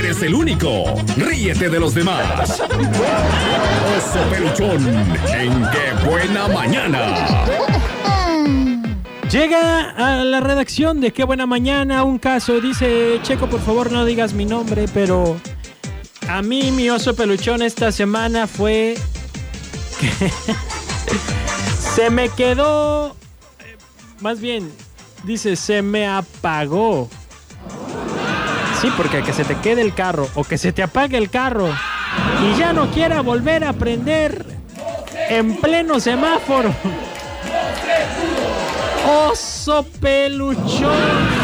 eres el único. Ríete de los demás. Oso Peluchón, en qué buena mañana. Llega a la redacción de Qué Buena Mañana un caso. Dice, Checo, por favor no digas mi nombre, pero a mí mi oso peluchón esta semana fue que se me quedó, eh, más bien, dice, se me apagó. Sí, porque que se te quede el carro o que se te apague el carro y ya no quiera volver a prender en pleno semáforo. Oso peluchón.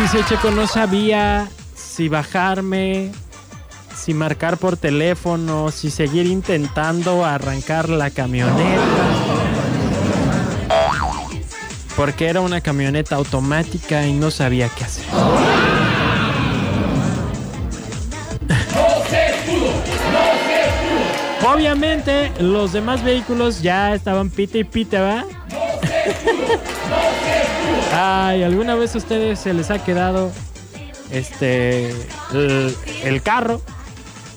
Dice Checo, no sabía si bajarme, si marcar por teléfono, si seguir intentando arrancar la camioneta. Porque era una camioneta automática y no sabía qué hacer. Obviamente, los demás vehículos ya estaban pite y pite, ¿va? Ay, ¿alguna vez a ustedes se les ha quedado este el, carro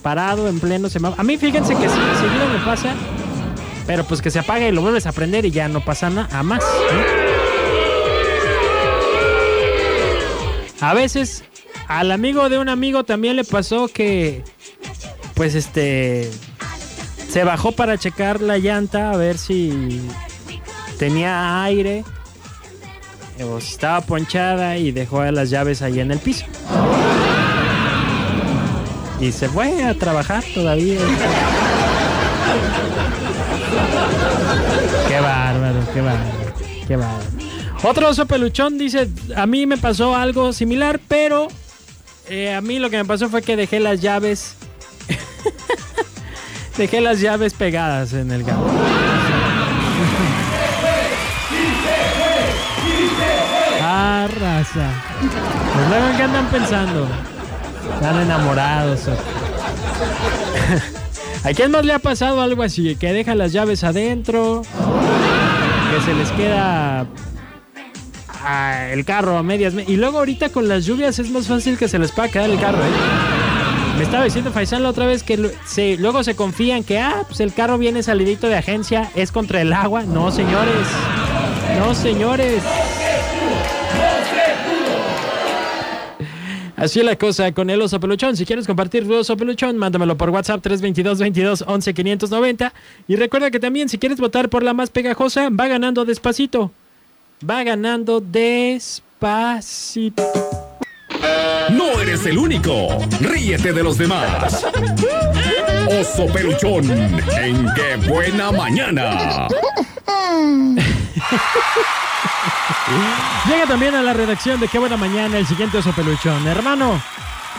parado en pleno semáforo? A mí fíjense que seguido me pasa, pero pues que se apaga y lo vuelves a prender y ya no pasa nada más. ¿no? A veces al amigo de un amigo también le pasó que pues este se bajó para checar la llanta a ver si tenía aire o si estaba ponchada y dejó las llaves ahí en el piso. Y se fue a trabajar todavía. Qué bárbaro, qué bárbaro, qué bárbaro. Otro oso peluchón dice, a mí me pasó algo similar, pero eh, a mí lo que me pasó fue que dejé las llaves Dejé las llaves pegadas en el gato. Ah, raza. Pues luego, ¿qué andan pensando? Están enamorados. ¿A quién más le ha pasado algo así? Que deja las llaves adentro, que se les queda el carro a medias. Y luego ahorita con las lluvias es más fácil que se les pueda quedar el carro, ¿eh? Me estaba diciendo Faisán la otra vez que se- luego se confían que, ah, pues el carro viene salidito de agencia, es contra el agua. No, señores. No, señores. Así es la cosa con el oso peluchón. Si quieres compartir tu oso peluchón, mándamelo por WhatsApp 322 22 11 590. Y recuerda que también si quieres votar por la más pegajosa, va ganando despacito. Va ganando despacito. No eres el único. Ríete de los demás. Oso Peluchón, en qué buena mañana. Llega también a la redacción de Qué Buena Mañana el siguiente oso peluchón. Hermano,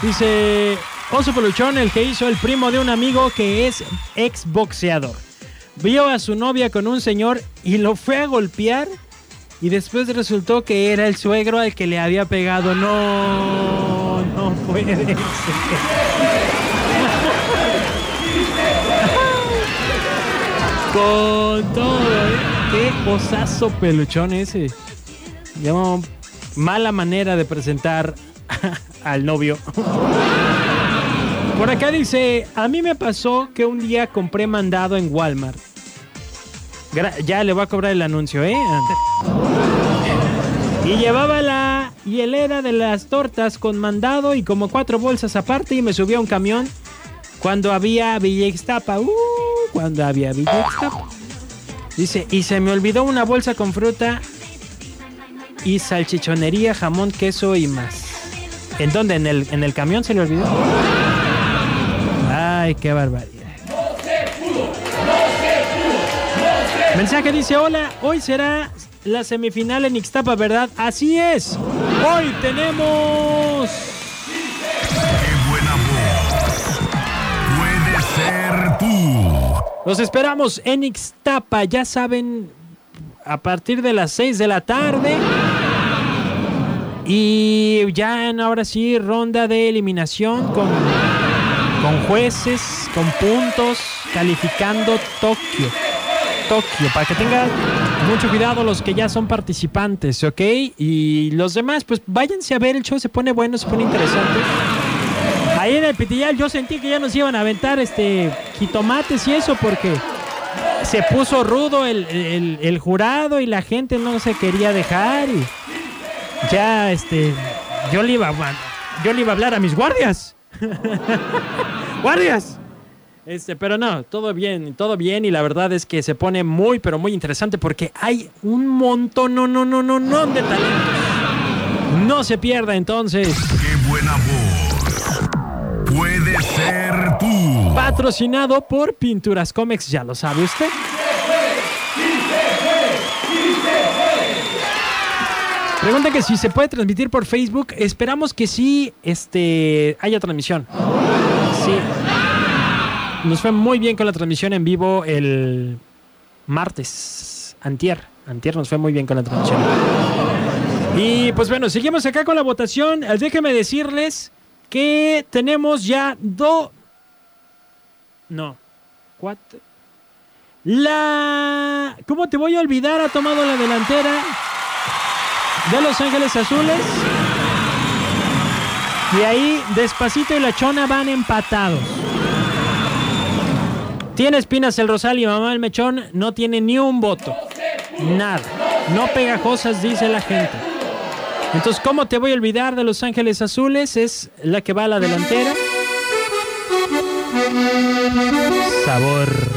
dice oso peluchón, el que hizo el primo de un amigo que es ex boxeador. Vio a su novia con un señor y lo fue a golpear y después resultó que era el suegro al que le había pegado. No, no puede ser. Con todo, ¿eh? Qué osazo peluchón ese. Llamo mala manera de presentar al novio. Por acá dice, a mí me pasó que un día compré mandado en Walmart. Ya le voy a cobrar el anuncio, ¿eh? Y llevaba la hielera de las tortas con mandado y como cuatro bolsas aparte y me subí a un camión cuando había Villa Ixtapa. Uh, cuando había Villa Ixtapa. Dice, y se me olvidó una bolsa con fruta y salchichonería, jamón, queso y más. ¿En dónde? ¿En el, en el camión se le olvidó? Ay, qué barbaridad. Mensaje dice, hola, hoy será la semifinal en Ixtapa, ¿verdad? Así es. Hoy tenemos... ¡Qué buena voz! Puede ser tú. Los esperamos en Ixtapa, ya saben, a partir de las 6 de la tarde. Y ya en ahora sí, ronda de eliminación con, con jueces, con puntos, calificando Tokio. Tokio, para que tengan mucho cuidado los que ya son participantes, ¿ok? Y los demás, pues váyanse a ver el show, se pone bueno, se pone interesante. Ahí en el Pitillal yo sentí que ya nos iban a aventar este jitomates y eso porque se puso rudo el, el- el jurado y la gente no se quería dejar y ya este yo le iba yo le iba a hablar a mis guardias. guardias. Este, pero no, todo bien, todo bien y la verdad es que se pone muy pero muy interesante porque hay un montón no no no no no de talentos. No se pierda entonces. ¡Qué buena voz! Puede ser tú. Patrocinado por Pinturas Comex, ya lo sabe usted. Pregunta que si se puede transmitir por Facebook. Esperamos que sí este, haya transmisión. Sí. Nos fue muy bien con la transmisión en vivo el martes. Antier. Antier nos fue muy bien con la transmisión. Y pues bueno, seguimos acá con la votación. Eh, Déjenme decirles que tenemos ya dos... No. Cuatro. La... ¿Cómo te voy a olvidar? Ha tomado la delantera de Los Ángeles Azules. Y ahí Despacito y La Chona van empatados. Tiene espinas el Rosal y Mamá el Mechón no tiene ni un voto. Nada. No pegajosas, dice la gente. Entonces, ¿cómo te voy a olvidar de Los Ángeles Azules? Es la que va a la delantera. Sabor.